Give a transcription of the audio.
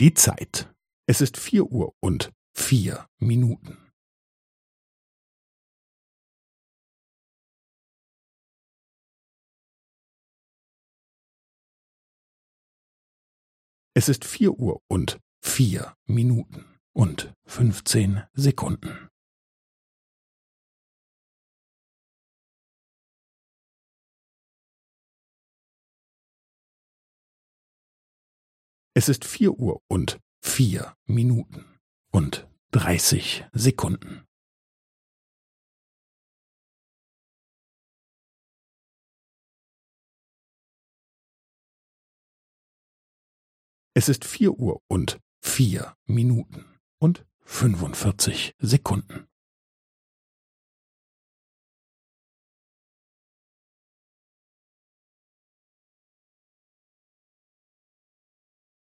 Die Zeit. Es ist vier Uhr und vier Minuten. Es ist vier Uhr und vier Minuten und fünfzehn Sekunden. Es ist vier Uhr und vier Minuten und dreißig Sekunden. Es ist vier Uhr und vier Minuten und fünfundvierzig Sekunden.